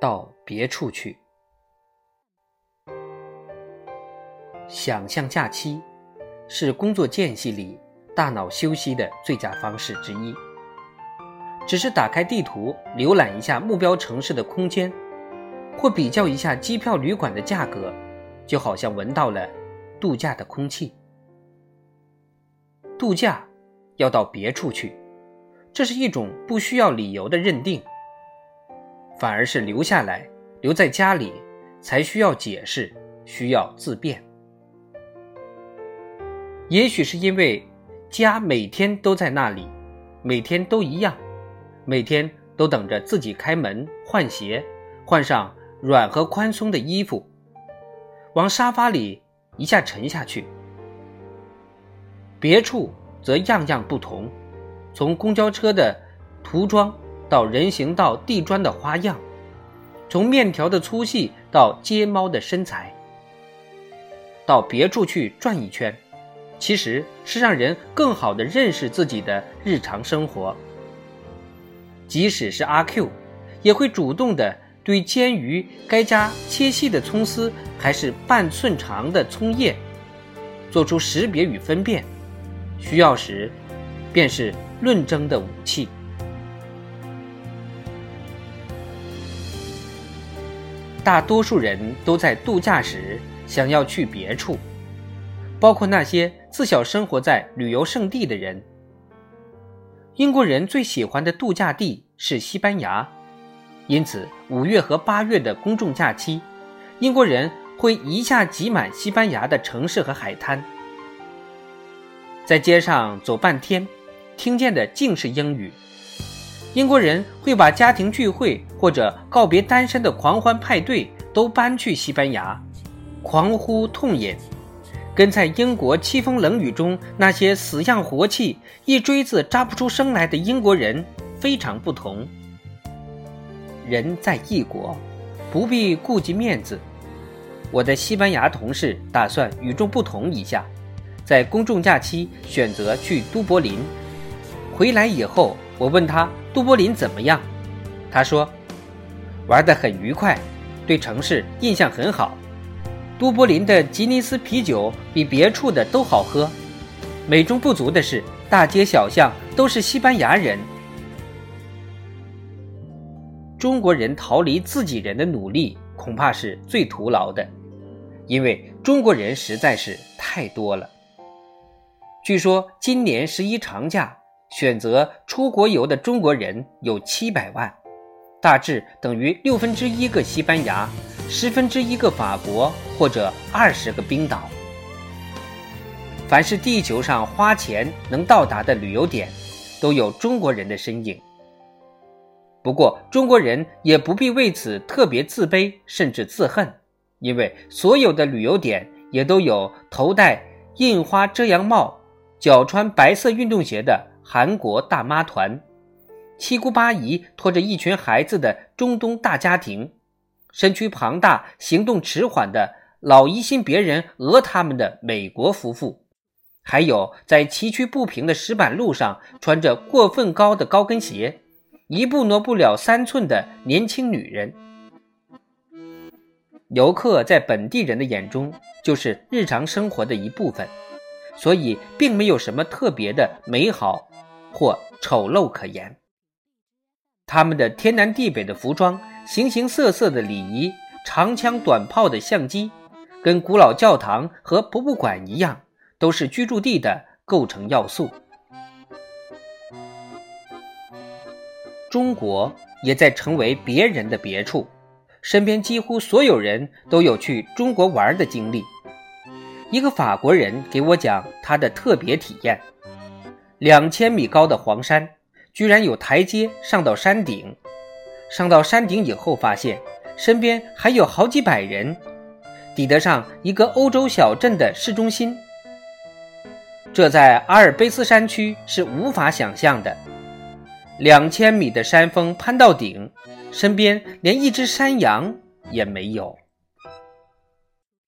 到别处去。想象假期是工作间隙里大脑休息的最佳方式之一。只是打开地图，浏览一下目标城市的空间，或比较一下机票、旅馆的价格，就好像闻到了度假的空气。度假要到别处去，这是一种不需要理由的认定。反而是留下来，留在家里，才需要解释，需要自辩。也许是因为家每天都在那里，每天都一样。每天都等着自己开门换鞋，换上软和宽松的衣服，往沙发里一下沉下去。别处则样样不同，从公交车的涂装到人行道地砖的花样，从面条的粗细到街猫的身材。到别处去转一圈，其实是让人更好的认识自己的日常生活。即使是阿 Q，也会主动的对煎鱼该加切细的葱丝还是半寸长的葱叶，做出识别与分辨。需要时，便是论争的武器。大多数人都在度假时想要去别处，包括那些自小生活在旅游胜地的人。英国人最喜欢的度假地是西班牙，因此五月和八月的公众假期，英国人会一下挤满西班牙的城市和海滩。在街上走半天，听见的尽是英语。英国人会把家庭聚会或者告别单身的狂欢派对都搬去西班牙，狂呼痛饮。跟在英国凄风冷雨中那些死样活气、一锥子扎不出声来的英国人非常不同。人在异国，不必顾及面子。我的西班牙同事打算与众不同一下，在公众假期选择去都柏林。回来以后，我问他都柏林怎么样，他说玩得很愉快，对城市印象很好。都柏林的吉尼斯啤酒比别处的都好喝，美中不足的是，大街小巷都是西班牙人。中国人逃离自己人的努力恐怕是最徒劳的，因为中国人实在是太多了。据说今年十一长假选择出国游的中国人有七百万，大致等于六分之一个西班牙。十分之一个法国或者二十个冰岛，凡是地球上花钱能到达的旅游点，都有中国人的身影。不过，中国人也不必为此特别自卑甚至自恨，因为所有的旅游点也都有头戴印花遮阳帽、脚穿白色运动鞋的韩国大妈团，七姑八姨拖着一群孩子的中东大家庭。身躯庞大、行动迟缓的老疑心别人讹他们的美国夫妇，还有在崎岖不平的石板路上穿着过分高的高跟鞋、一步挪不了三寸的年轻女人。游客在本地人的眼中就是日常生活的一部分，所以并没有什么特别的美好或丑陋可言。他们的天南地北的服装。形形色色的礼仪，长枪短炮的相机，跟古老教堂和博物馆一样，都是居住地的构成要素。中国也在成为别人的别处，身边几乎所有人都有去中国玩的经历。一个法国人给我讲他的特别体验：两千米高的黄山，居然有台阶上到山顶。上到山顶以后，发现身边还有好几百人，抵得上一个欧洲小镇的市中心。这在阿尔卑斯山区是无法想象的。两千米的山峰攀到顶，身边连一只山羊也没有。